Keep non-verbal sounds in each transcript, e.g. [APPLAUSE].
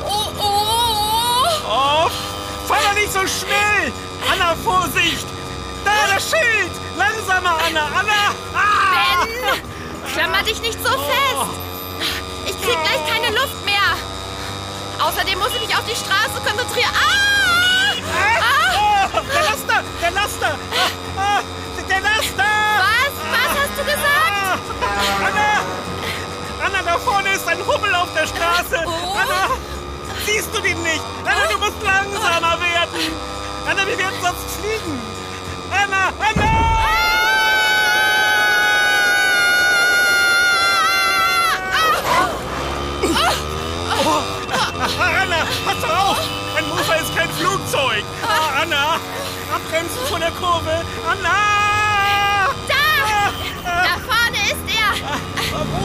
Oh, oh, oh. Oh, fahr doch nicht so schnell! Anna, Vorsicht! Da, das Schild! Langsamer, Anna! Anna! Ah! Ben, klammer dich nicht so fest. Ich krieg gleich keine Luft mehr. Außerdem muss ich mich auf die Straße konzentrieren. Ah! Ah! Oh, der Laster! Der Laster! Ah, ah, der Laster! Was? Was hast du gesagt? Ah, Anna! Anna, da vorne ist ein Hubbel auf der Straße! Oh. Anna! Siehst du den nicht? Anna, du musst langsamer werden! Anna, wir werden sonst fliegen! Anna! Anna! Oh, Anna, pass auf! Ein Mofa ist kein Flugzeug! Ah, Anna! Abbremsen vor der Kurve! Anna! Da! Da vorne ist er. Ah?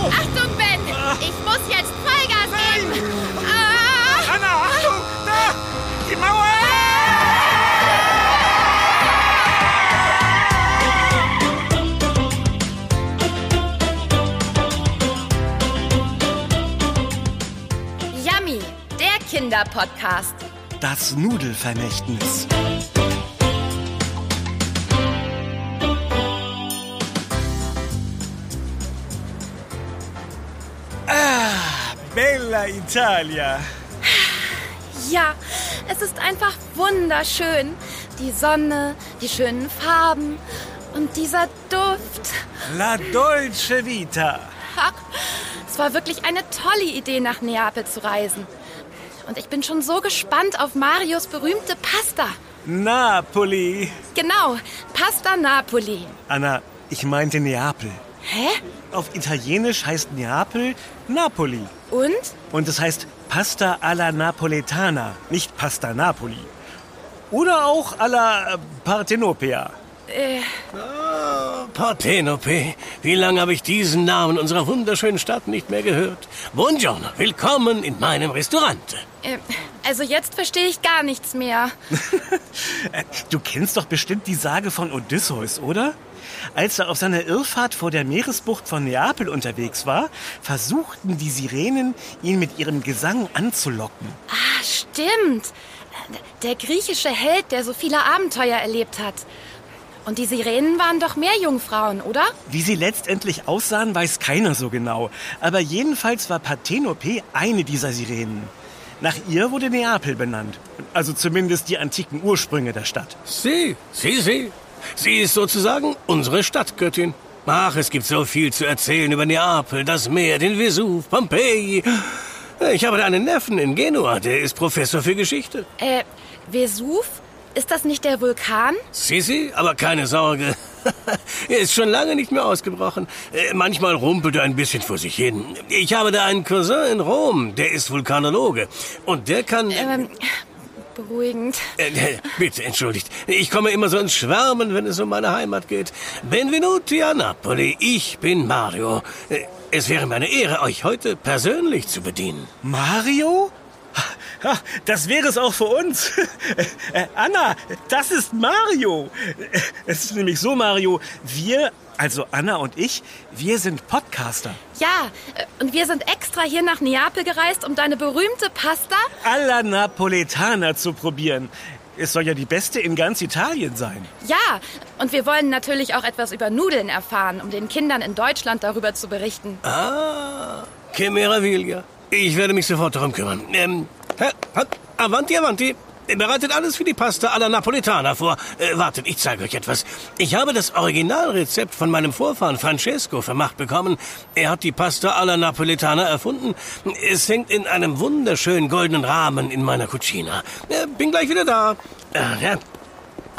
Achtung, Ben. Ich muss jetzt Vollgas geben. Die Mauer! Yummy, der Kinderpodcast. Das Nudelvermächtnis. Ah, Bella Italia. Ja, es ist einfach wunderschön. Die Sonne, die schönen Farben und dieser Duft. La Dolce Vita. Ha, es war wirklich eine tolle Idee, nach Neapel zu reisen. Und ich bin schon so gespannt auf Marios berühmte Pasta. Napoli. Genau, Pasta Napoli. Anna, ich meinte Neapel. Hä? Auf Italienisch heißt Neapel Napoli. Und? Und es heißt Pasta alla Napoletana, nicht Pasta Napoli. Oder auch alla äh, Partenopea. Äh, Partenope. Wie lange habe ich diesen Namen unserer wunderschönen Stadt nicht mehr gehört? Buongiorno, willkommen in meinem Restaurant. äh, also jetzt verstehe ich gar nichts mehr. [LAUGHS] Äh, Du kennst doch bestimmt die Sage von Odysseus, oder? Als er auf seiner Irrfahrt vor der Meeresbucht von Neapel unterwegs war, versuchten die Sirenen, ihn mit ihrem Gesang anzulocken. Ah, stimmt. Der griechische Held, der so viele Abenteuer erlebt hat. Und die Sirenen waren doch Meerjungfrauen, oder? Wie sie letztendlich aussahen, weiß keiner so genau. Aber jedenfalls war Parthenope eine dieser Sirenen. Nach ihr wurde Neapel benannt. Also zumindest die antiken Ursprünge der Stadt. Sie, sie, sie. Sie ist sozusagen unsere Stadtgöttin. Ach, es gibt so viel zu erzählen über Neapel, das Meer, den Vesuv, Pompeji. Ich habe da einen Neffen in Genua, der ist Professor für Geschichte. Äh, Vesuv? Ist das nicht der Vulkan? Sisi, aber keine Sorge. [LAUGHS] er ist schon lange nicht mehr ausgebrochen. Äh, Manchmal rumpelt er ein bisschen vor sich hin. Ich habe da einen Cousin in Rom, der ist Vulkanologe. Und der kann... Ähm, beruhigend. Äh, bitte, entschuldigt. Ich komme immer so ins Schwärmen, wenn es um meine Heimat geht. Benvenuti a Napoli. Ich bin Mario. Äh, Es wäre meine Ehre, euch heute persönlich zu bedienen. Mario? Das wäre es auch für uns. [LAUGHS] Äh, Anna, das ist Mario. Es ist nämlich so, Mario, wir, also Anna und ich, wir sind Podcaster. Ja, äh, und wir sind extra hier nach Neapel gereist, um deine berühmte Pasta. Alla Napoletana zu probieren. Es soll ja die beste in ganz Italien sein. Ja, und wir wollen natürlich auch etwas über Nudeln erfahren, um den Kindern in Deutschland darüber zu berichten. Ah, che meraviglia. Ich werde mich sofort darum kümmern. Ähm, hä, hat, avanti, avanti. Bereitet alles für die Pasta alla Napoletana vor. Äh, wartet, ich zeige euch etwas. Ich habe das Originalrezept von meinem Vorfahren Francesco vermacht bekommen. Er hat die Pasta alla Napoletana erfunden. Es hängt in einem wunderschönen goldenen Rahmen in meiner Cucina. Äh, bin gleich wieder da. Äh, ja.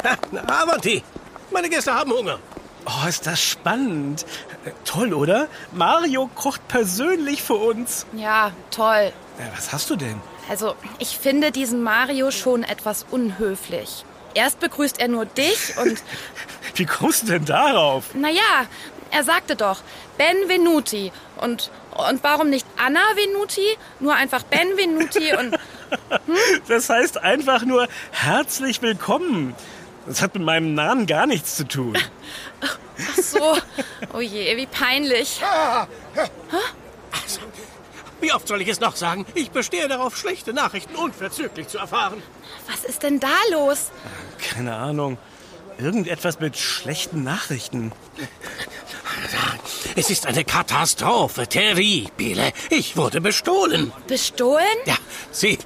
Ha, avanti. Meine Gäste haben Hunger. Oh, ist das spannend. Äh, Toll, oder? Mario kocht persönlich für uns. Ja, toll. Äh, Was hast du denn? Also, ich finde diesen Mario schon etwas unhöflich. Erst begrüßt er nur dich und, [LAUGHS] Wie kommst du denn darauf? naja, er sagte doch, Benvenuti. Und, und warum nicht Anna Venuti? Nur einfach Benvenuti und [LAUGHS] Das heißt einfach nur herzlich willkommen. Das hat mit meinem Namen gar nichts zu tun. [LAUGHS] ach so. Oh je, wie peinlich. Wie oft soll ich es noch sagen? Ich bestehe darauf, schlechte Nachrichten unverzüglich zu erfahren. Was ist denn da los? Keine Ahnung. Irgendetwas mit schlechten Nachrichten. Es ist eine Katastrophe, terribile. Ich wurde bestohlen. Bestohlen? Ja, sieh,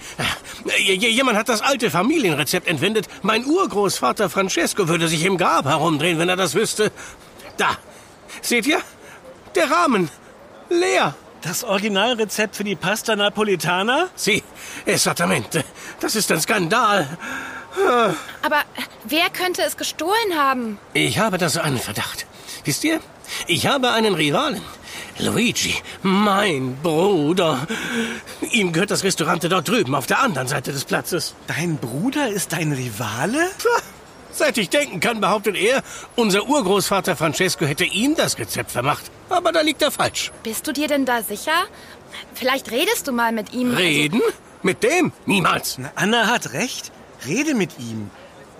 äh, jemand hat das alte Familienrezept entwendet. Mein Urgroßvater Francesco würde sich im Grab herumdrehen, wenn er das wüsste. Da, seht ihr? Der Rahmen. Leer. Das Originalrezept für die Pasta Napolitana? Sieh, esattamente. Das ist ein Skandal. Aber wer könnte es gestohlen haben? Ich habe da so einen Verdacht. Wisst ihr? Ich habe einen Rivalen. Luigi, mein Bruder. Ihm gehört das Restaurant dort drüben auf der anderen Seite des Platzes. Dein Bruder ist dein Rivale? Seit ich denken kann, behauptet er, unser Urgroßvater Francesco hätte ihm das Rezept vermacht. Aber da liegt er falsch. Bist du dir denn da sicher? Vielleicht redest du mal mit ihm. Reden? Mit dem? Niemals. Na, Anna hat recht. Rede mit ihm.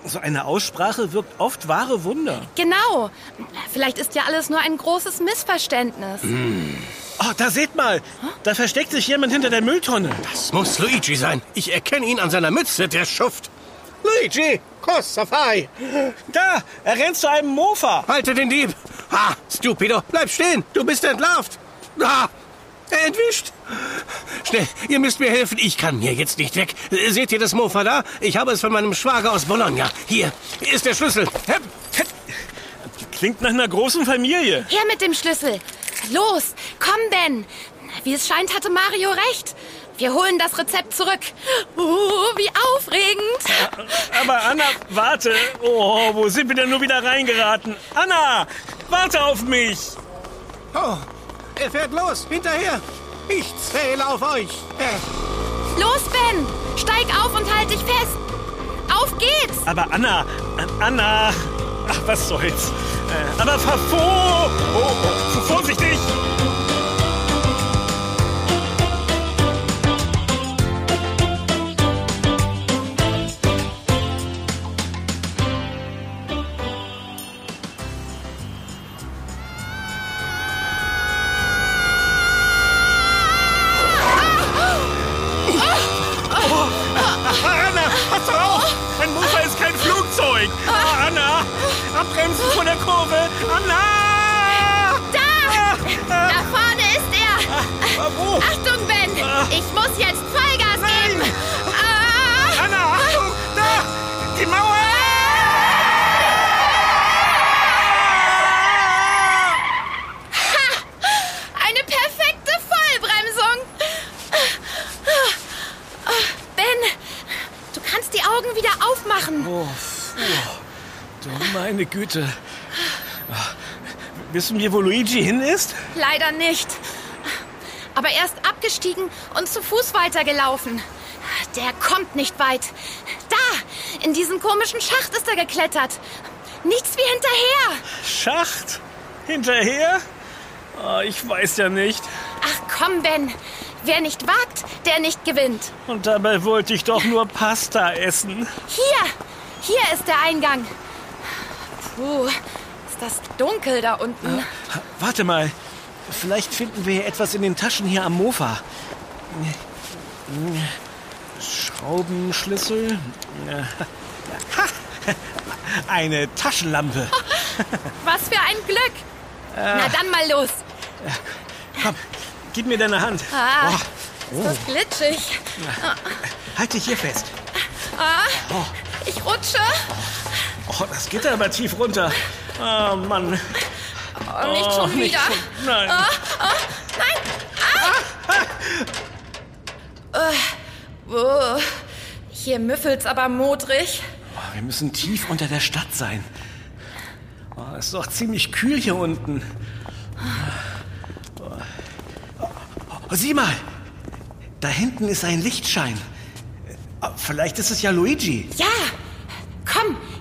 So eine Aussprache wirkt oft wahre Wunder. Also, genau. Vielleicht ist ja alles nur ein großes Missverständnis. Oh, da seht mal. Da versteckt sich jemand hinter der Mülltonne. Das muss Luigi sein. Ich erkenne ihn an seiner Mütze, der Schuft. Luigi, cosa fai? Da, er rennt zu einem Mofa. Halte den Dieb. Ha, stupido, bleib stehen. Du bist entlarvt. Ha, entwischt. Schnell, ihr müsst mir helfen. Ich kann hier jetzt nicht weg. Seht ihr das Mofa da? Ich habe es von meinem Schwager aus Bologna. Hier, hier ist der Schlüssel. Klingt nach einer großen Familie. Her mit dem Schlüssel. Los, komm, Ben. Wie es scheint, hatte Mario recht. Wir holen das Rezept zurück. Oh, wie aufregend. Aber Anna, warte. Oh, wo sind wir denn nur wieder reingeraten? Anna, warte auf mich. Oh, er fährt los. Hinterher. Ich zähle auf euch. Äh, Los, Ben. Steig auf und halt dich fest. Auf geht's. Aber Anna, Anna. Ach, was soll's. Äh, aber fahr vor. Oh, oh, vorsichtig. Güte. Wissen wir, wo Luigi hin ist? Leider nicht. Aber er ist abgestiegen und zu Fuß weitergelaufen. Der kommt nicht weit. Da, in diesen komischen Schacht ist er geklettert. Nichts wie hinterher. Schacht? Hinterher? Oh, ich weiß ja nicht. Ach komm, Ben. Wer nicht wagt, der nicht gewinnt. Und dabei wollte ich doch nur Pasta essen. Hier, hier ist der Eingang. Puh, ist das dunkel da unten. Warte mal. Vielleicht finden wir hier etwas in den Taschen hier am Mofa. Schraubenschlüssel. Ha! Eine Taschenlampe. [LAUGHS] Was für ein Glück. Na dann mal los. Komm, gib mir deine Hand. Ah, Oh, ist das glitschig. halt dich hier fest. Ah, ich rutsche. Oh, das geht aber tief runter. Oh, Mann. Oh, nicht Oh, schon nicht wieder. schon- nein. Ah, ah, nein. Ah. Äh, oh, hier müffelt's aber modrig. Oh, wir müssen tief unter der Stadt sein. Oh, ist doch ziemlich kühl hier unten. Oh, sieh mal. Da hinten ist ein Lichtschein. Ah, Vielleicht ist es ja Luigi. Ja,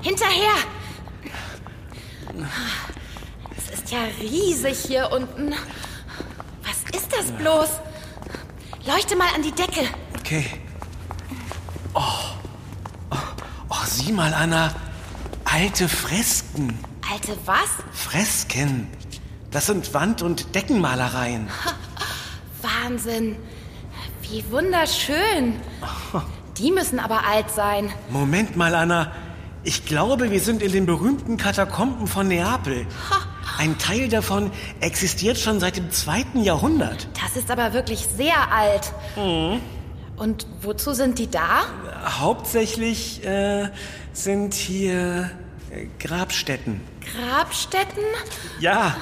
hinterher. Es ist ja riesig hier unten. Was ist das bloß? Leuchte mal an die Decke. Okay. Oh. oh. Oh, sieh mal, Anna. Alte Fresken. Alte was? Fresken. Das sind Wand- und Deckenmalereien. Wahnsinn. Wie wunderschön. Die müssen aber alt sein. Moment mal, Anna. Ich glaube, wir sind in den berühmten Katakomben von Neapel. Ein Teil davon existiert schon seit dem zweiten Jahrhundert. Das ist aber wirklich sehr alt. Und wozu sind die da? Hauptsächlich äh, sind hier äh, Grabstätten. Grabstätten? Ja,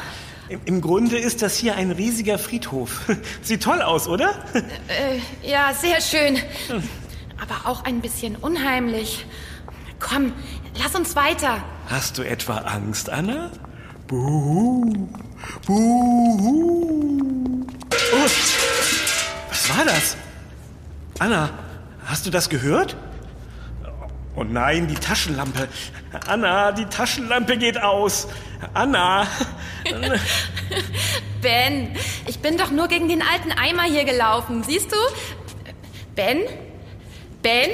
im, im Grunde ist das hier ein riesiger Friedhof. [LAUGHS] Sieht toll aus, oder? Äh, ja, sehr schön. Aber auch ein bisschen unheimlich. Komm, lass uns weiter. Hast du etwa Angst, Anna? Buhu. Buhu. Oh, was war das? Anna, hast du das gehört? Oh nein, die Taschenlampe. Anna, die Taschenlampe geht aus. Anna. [LAUGHS] Ben, ich bin doch nur gegen den alten Eimer hier gelaufen. Siehst du? Ben? Ben?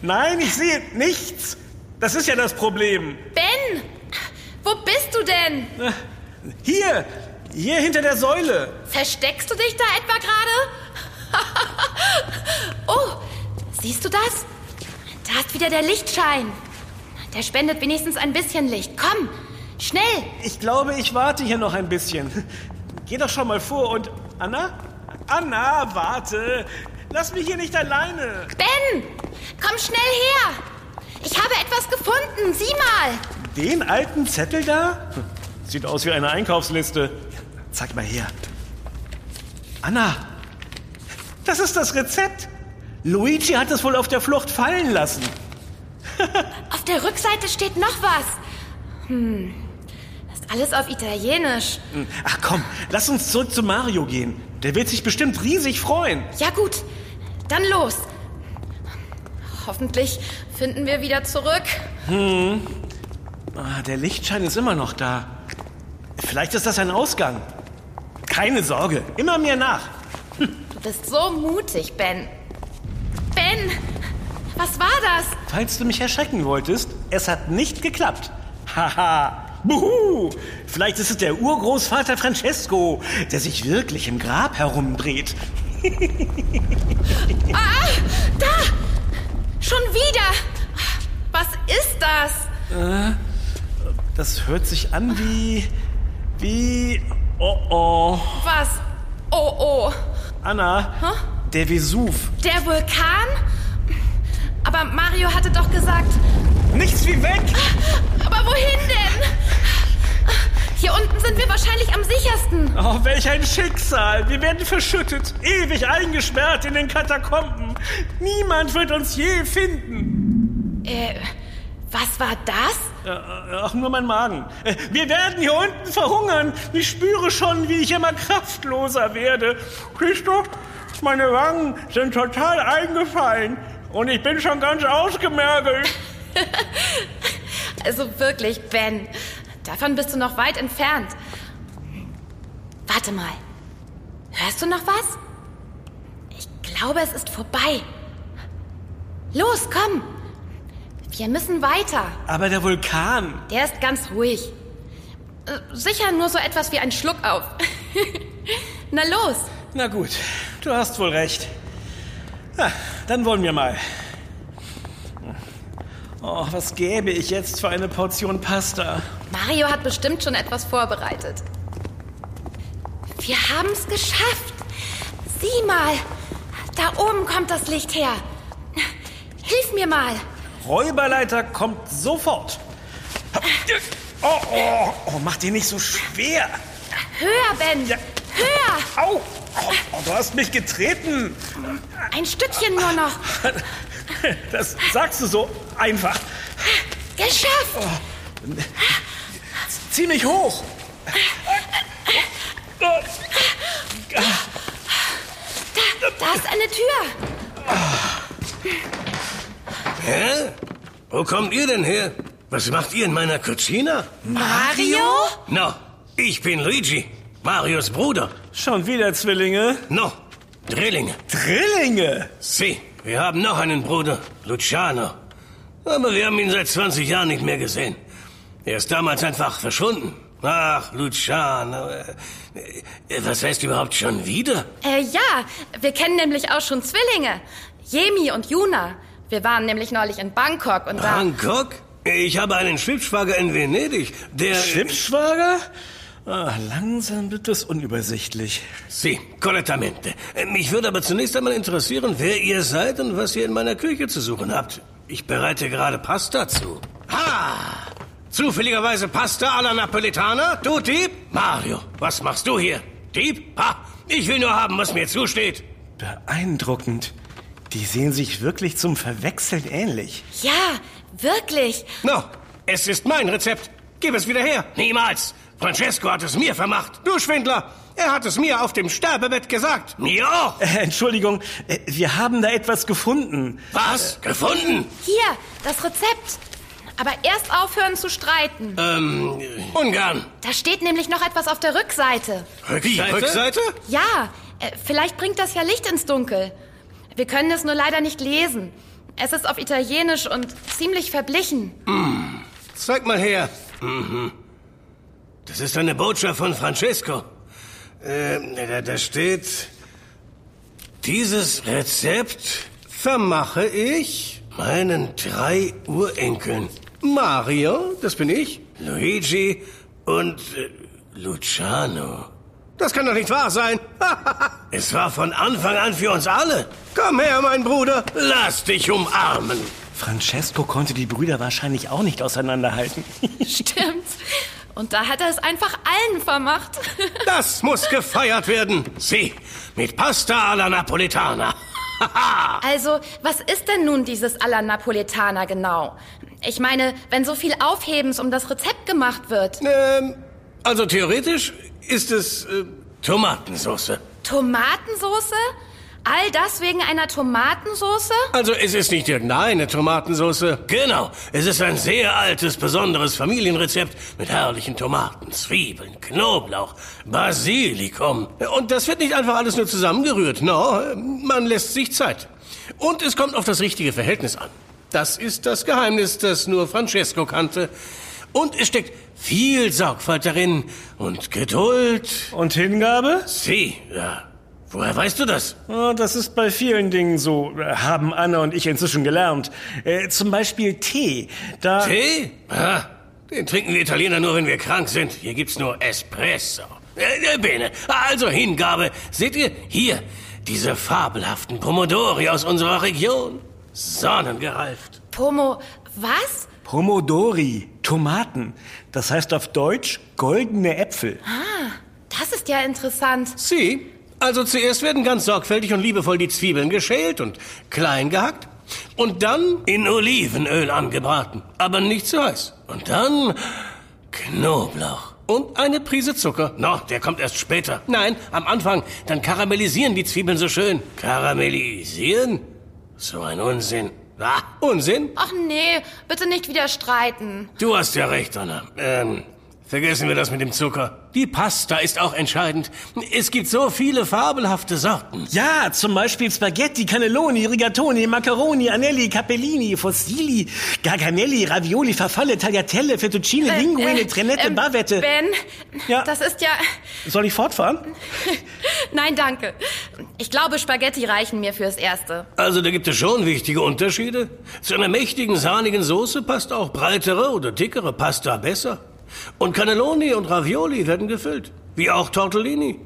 Nein, ich sehe nichts. Das ist ja das Problem. Ben! Wo bist du denn? Hier, hier hinter der Säule. Versteckst du dich da etwa gerade? [LAUGHS] oh, siehst du das? Da ist wieder der Lichtschein. Der spendet wenigstens ein bisschen Licht. Komm, schnell. Ich glaube, ich warte hier noch ein bisschen. Geh doch schon mal vor und... Anna? Anna, warte. Lass mich hier nicht alleine. Ben, komm schnell her. Ich habe etwas gefunden. Sieh mal. Den alten Zettel da? Sieht aus wie eine Einkaufsliste. Zeig mal her. Anna, das ist das Rezept. Luigi hat es wohl auf der Flucht fallen lassen. [LAUGHS] Auf der Rückseite steht noch was. Hm, das ist alles auf Italienisch. Ach komm, lass uns zurück zu Mario gehen. Der wird sich bestimmt riesig freuen. Ja gut, dann los. Hoffentlich finden wir wieder zurück. Ah, der Lichtschein ist immer noch da. Vielleicht ist das ein Ausgang. Keine Sorge, immer mir nach. Du bist so mutig, Ben. Ben, was war das? Falls du mich erschrecken wolltest, es hat nicht geklappt. Haha. Buhu! Vielleicht ist es der Urgroßvater Francesco, der sich wirklich im Grab herumdreht. Ah, da! Schon wieder! Was ist das? Das hört sich an wie. wie. Oh oh. Was? Oh, oh. Anna, der Vesuv. Der Vulkan? Aber Mario hatte doch gesagt. Nichts wie weg! Aber wohin denn? Hier unten sind wir wahrscheinlich am sichersten. Oh, welch ein Schicksal! Wir werden verschüttet, ewig eingesperrt in den Katakomben. Niemand wird uns je finden. Äh, was war das? Äh, Ach, nur mein Magen. Äh, Wir werden hier unten verhungern. Ich spüre schon, wie ich immer kraftloser werde. Siehst du, meine Wangen sind total eingefallen. Und ich bin schon ganz ausgemergelt. [LAUGHS] Also wirklich, Ben. Davon bist du noch weit entfernt. Warte mal. Hörst du noch was? Ich glaube, es ist vorbei. Los, komm. Wir müssen weiter. Aber der Vulkan. Der ist ganz ruhig. Äh, Sicher nur so etwas wie ein Schluck auf. [LAUGHS] Na los. Na gut, du hast wohl recht. Ja, dann wollen wir mal. Oh, was gäbe ich jetzt für eine Portion Pasta? Mario hat bestimmt schon etwas vorbereitet. Wir haben es geschafft. Sieh mal. Da oben kommt das Licht her. Hilf mir mal. Räuberleiter kommt sofort. Oh, oh, oh, mach dir nicht so schwer. Höher, Ben. Ja. Höher. Au! Oh, oh, du hast mich getreten. Ein Stückchen nur noch. Das sagst du so einfach. Geschafft. Zieh mich hoch. Da ist eine Tür. Hä? Wo kommt ihr denn her? Was macht ihr in meiner Cucina? Mario? No, ich bin Luigi, Marios Bruder. Schon wieder Zwillinge? No, Drillinge. Drillinge? Sie, wir haben noch einen Bruder, Luciano. Aber wir haben ihn seit 20 Jahren nicht mehr gesehen. Er ist damals einfach verschwunden. Ach, Luciano. äh, äh, Was heißt überhaupt schon wieder? Äh, ja, wir kennen nämlich auch schon Zwillinge. Jemi und Juna. Wir waren nämlich neulich in Bangkok und da... Bangkok? Ich habe einen Schwibschwager in Venedig, der... Schwibschwager? Ah, langsam wird das unübersichtlich. Sie, correttamente. Äh, Mich würde aber zunächst einmal interessieren, wer ihr seid und was ihr in meiner Küche zu suchen habt. Ich bereite gerade Pasta zu. Ha! Zufälligerweise Pasta alla Napolitana? Du Dieb? Mario, was machst du hier? Dieb? Ha! Ich will nur haben, was mir zusteht. Beeindruckend. Die sehen sich wirklich zum Verwechseln ähnlich. Ja, wirklich. No, es ist mein Rezept. Gib es wieder her. Niemals. Francesco hat es mir vermacht. Du Schwindler. Er hat es mir auf dem Sterbebett gesagt. Mir auch. Äh, Entschuldigung, äh, wir haben da etwas gefunden. Was? Gefunden? Hier, das Rezept. Aber erst aufhören zu streiten. Ähm, ungern. Da steht nämlich noch etwas auf der Rückseite. Rückseite? Rückseite? Ja, äh, vielleicht bringt das ja Licht ins Dunkel. Wir können es nur leider nicht lesen. Es ist auf Italienisch und ziemlich verblichen. Zeig mal her. Mhm. Das ist eine Botschaft von Francesco. Ähm, da, da steht, dieses Rezept vermache ich meinen drei Urenkeln. Mario, das bin ich, Luigi und äh, Luciano. Das kann doch nicht wahr sein. [LAUGHS] es war von Anfang an für uns alle. Komm her, mein Bruder. Lass dich umarmen. Francesco konnte die Brüder wahrscheinlich auch nicht auseinanderhalten. [LAUGHS] Stimmt. Und da hat er es einfach allen vermacht. [LAUGHS] Das muss gefeiert werden. Sie, mit Pasta alla Napolitana. Also, was ist denn nun dieses alla Napoletana genau? Ich meine, wenn so viel Aufhebens um das Rezept gemacht wird. ähm, also theoretisch ist es äh, Tomatensauce. Tomatensoße? All das wegen einer Tomatensoße? Also es ist nicht irgendeine Tomatensauce. Genau, es ist ein sehr altes, besonderes Familienrezept mit herrlichen Tomaten, Zwiebeln, Knoblauch, Basilikum. Und das wird nicht einfach alles nur zusammengerührt. No, man lässt sich Zeit. Und es kommt auf das richtige Verhältnis an. Das ist das Geheimnis, das nur Francesco kannte. Und es steckt viel Sorgfalt darin und Geduld. Und Hingabe? Sie, ja. Woher weißt du das? Oh, das ist bei vielen Dingen so, äh, haben Anna und ich inzwischen gelernt. Äh, zum Beispiel Tee. Da. Tee? Ah, den trinken wir Italiener nur, wenn wir krank sind. Hier gibt's nur Espresso. Äh, äh, bene. Also Hingabe. Seht ihr? Hier. Diese fabelhaften Pomodori aus unserer Region. Sonnengereift. Pomo, was? Pomodori, Tomaten. Das heißt auf Deutsch goldene Äpfel. Ah, das ist ja interessant. Sie? Also zuerst werden ganz sorgfältig und liebevoll die Zwiebeln geschält und klein gehackt. Und dann in Olivenöl angebraten. Aber nicht zu heiß. Und dann Knoblauch. Und eine Prise Zucker. No, der kommt erst später. Nein, am Anfang. Dann karamellisieren die Zwiebeln so schön. Karamellisieren? So ein Unsinn. Ah, Unsinn? Ach nee, bitte nicht wieder streiten. Du hast ja recht, Anna. Ähm, vergessen wir das mit dem Zucker. Die Pasta ist auch entscheidend. Es gibt so viele fabelhafte Sorten. Ja, zum Beispiel Spaghetti, Cannelloni, Rigatoni, Macaroni, Anelli, Capellini, Fossili, Garganelli, Ravioli, Farfalle, Tagliatelle, Fettuccine, Linguine, Trenette, ähm, Bavette. Ben, Ja. das ist ja... Soll ich fortfahren? [LAUGHS] Nein, danke. Ich glaube, Spaghetti reichen mir fürs Erste. Also da gibt es schon wichtige Unterschiede. Zu einer mächtigen, sahnigen Soße passt auch breitere oder dickere Pasta besser. Und Cannelloni und Ravioli werden gefüllt, wie auch Tortellini.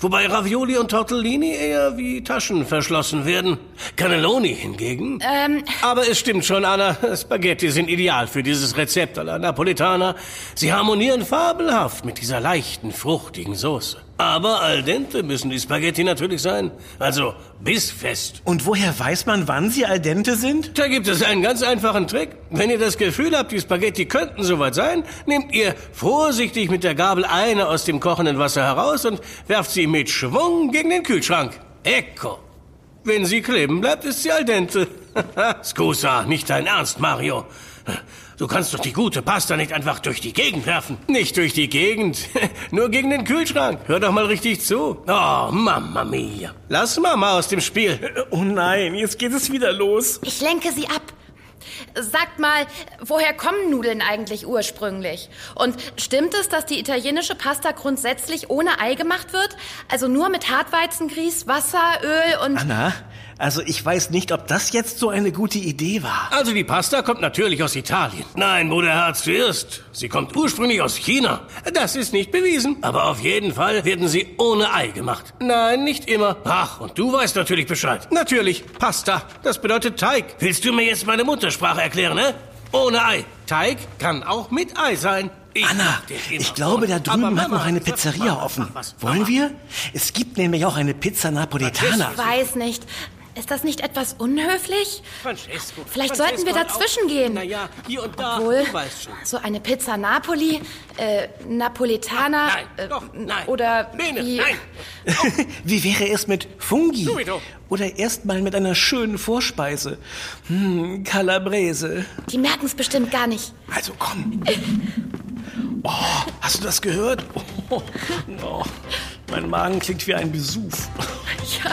Wobei Ravioli und Tortellini eher wie Taschen verschlossen werden. Cannelloni hingegen. Ähm, Aber es stimmt schon, Anna. Spaghetti sind ideal für dieses Rezept alla Napolitana. Sie harmonieren fabelhaft mit dieser leichten, fruchtigen Soße. Aber al dente müssen die Spaghetti natürlich sein. Also bissfest. Und woher weiß man, wann sie al dente sind? Da gibt es einen ganz einfachen Trick. Wenn ihr das Gefühl habt, die Spaghetti könnten soweit sein, nehmt ihr vorsichtig mit der Gabel eine aus dem kochenden Wasser heraus und werft sie mit Schwung gegen den Kühlschrank. Ecco. Wenn sie kleben bleibt, ist sie al dente. [LAUGHS] Scusa, nicht dein Ernst, Mario. Du kannst doch die gute Pasta nicht einfach durch die Gegend werfen. Nicht durch die Gegend, [LAUGHS] nur gegen den Kühlschrank. Hör doch mal richtig zu. Oh, Mamma mia. Lass Mama aus dem Spiel. Oh nein, jetzt geht es wieder los. Ich lenke sie ab. Sagt mal, woher kommen Nudeln eigentlich ursprünglich? Und stimmt es, dass die italienische Pasta grundsätzlich ohne Ei gemacht wird? Also nur mit Hartweizengrieß, Wasser, Öl und... Anna, also ich weiß nicht, ob das jetzt so eine gute Idee war. Also die Pasta kommt natürlich aus Italien. Nein, Bruderherz, du irrst. Sie kommt ursprünglich aus China. Das ist nicht bewiesen. Aber auf jeden Fall werden sie ohne Ei gemacht. Nein, nicht immer. Ach, und du weißt natürlich Bescheid. Natürlich, Pasta. Das bedeutet Teig. Willst du mir jetzt meine Muttersprache erklären, ne? Ohne Ei. Teig kann auch mit Ei sein. Ich Anna, ich glaube, da drüben Aber hat noch Mama, eine Pizzeria Mama, offen. was- Wollen Mama. wir? Es gibt nämlich auch eine Pizza Napoletana. Ich weiß nicht. Ist das nicht etwas unhöflich? Francesco. Vielleicht Francesco sollten wir dazwischen auch- gehen. Naja, hier und da, Wohl, du weißt schon. so eine Pizza Napoli, äh, Napoletana, Nein, äh, doch, nein. oder Bene, wie... nein. [LAUGHS] Wie wäre es mit Fungi? Subito. Oder erstmal mit einer schönen Vorspeise. Hm, Calabrese. Die merken es bestimmt gar nicht. Also komm. Oh, hast du das gehört? Oh, [LAUGHS] oh, mein Magen klingt wie ein Besuch. Ja,